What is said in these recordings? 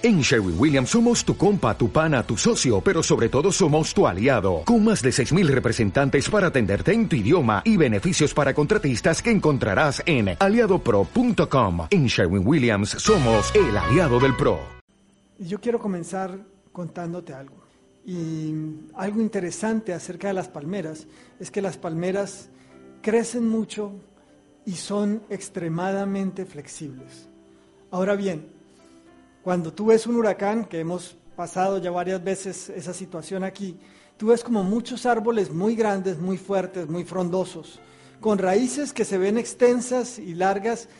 En Sherwin Williams somos tu compa, tu pana, tu socio, pero sobre todo somos tu aliado, con más de 6.000 representantes para atenderte en tu idioma y beneficios para contratistas que encontrarás en aliadopro.com. En Sherwin Williams somos el aliado del PRO. Yo quiero comenzar contándote algo. Y algo interesante acerca de las palmeras es que las palmeras crecen mucho y son extremadamente flexibles. Ahora bien, cuando tú ves un huracán, que hemos pasado ya varias veces esa situación aquí, tú ves como muchos árboles muy grandes, muy fuertes, muy frondosos, con raíces que se ven extensas y largas,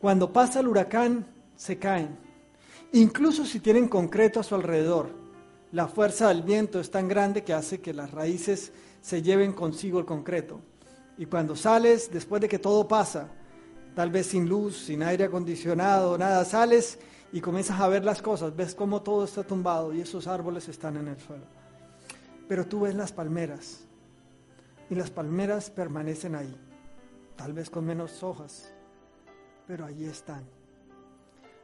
cuando pasa el huracán se caen. Incluso si tienen concreto a su alrededor, la fuerza del viento es tan grande que hace que las raíces se lleven consigo el concreto. Y cuando sales, después de que todo pasa, tal vez sin luz, sin aire acondicionado, nada, sales y comienzas a ver las cosas, ves cómo todo está tumbado y esos árboles están en el suelo. Pero tú ves las palmeras y las palmeras permanecen ahí, tal vez con menos hojas, pero allí están.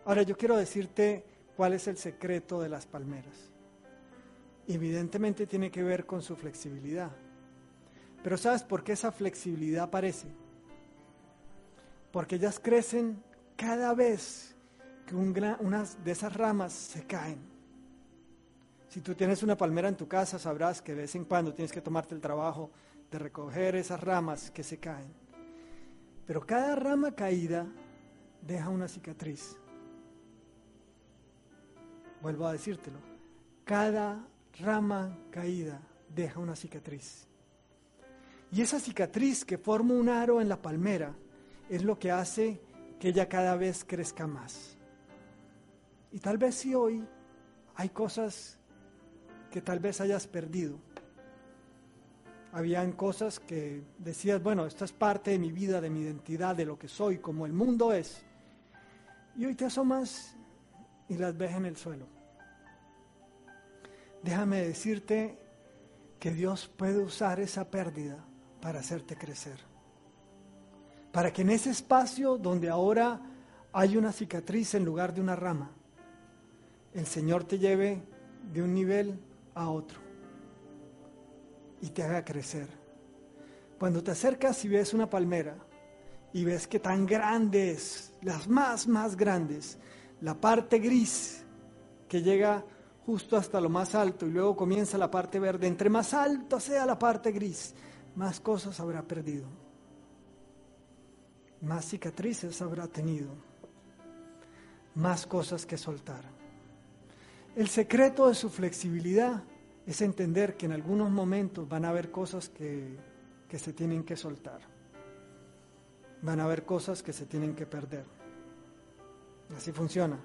Ahora yo quiero decirte cuál es el secreto de las palmeras. Evidentemente tiene que ver con su flexibilidad. Pero ¿sabes por qué esa flexibilidad aparece? Porque ellas crecen cada vez que unas de esas ramas se caen. Si tú tienes una palmera en tu casa, sabrás que de vez en cuando tienes que tomarte el trabajo de recoger esas ramas que se caen. Pero cada rama caída deja una cicatriz. Vuelvo a decírtelo. Cada rama caída deja una cicatriz. Y esa cicatriz que forma un aro en la palmera es lo que hace que ella cada vez crezca más. Y tal vez si hoy hay cosas que tal vez hayas perdido. Habían cosas que decías, bueno, esto es parte de mi vida, de mi identidad, de lo que soy, como el mundo es. Y hoy te asomas y las ves en el suelo. Déjame decirte que Dios puede usar esa pérdida para hacerte crecer. Para que en ese espacio donde ahora hay una cicatriz en lugar de una rama, el Señor te lleve de un nivel a otro y te haga crecer. Cuando te acercas y ves una palmera y ves que tan grandes, las más, más grandes, la parte gris que llega justo hasta lo más alto y luego comienza la parte verde, entre más alta sea la parte gris, más cosas habrá perdido, más cicatrices habrá tenido, más cosas que soltar. El secreto de su flexibilidad es entender que en algunos momentos van a haber cosas que, se tienen que soltar. Van a haber cosas que se tienen que perder. Así funciona.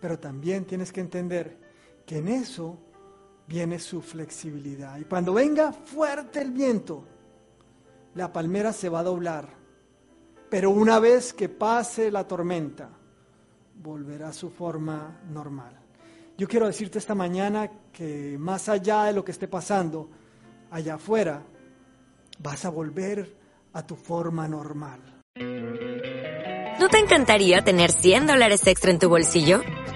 Pero también tienes que entender que en eso viene su flexibilidad. Y cuando venga fuerte el viento, la palmera se va a doblar. Pero una vez que pase la tormenta, volverá a su forma normal. Yo quiero decirte esta mañana que más allá de lo que esté pasando allá afuera, vas a volver a tu forma normal. ¿No te encantaría tener 100 dólares extra en tu bolsillo?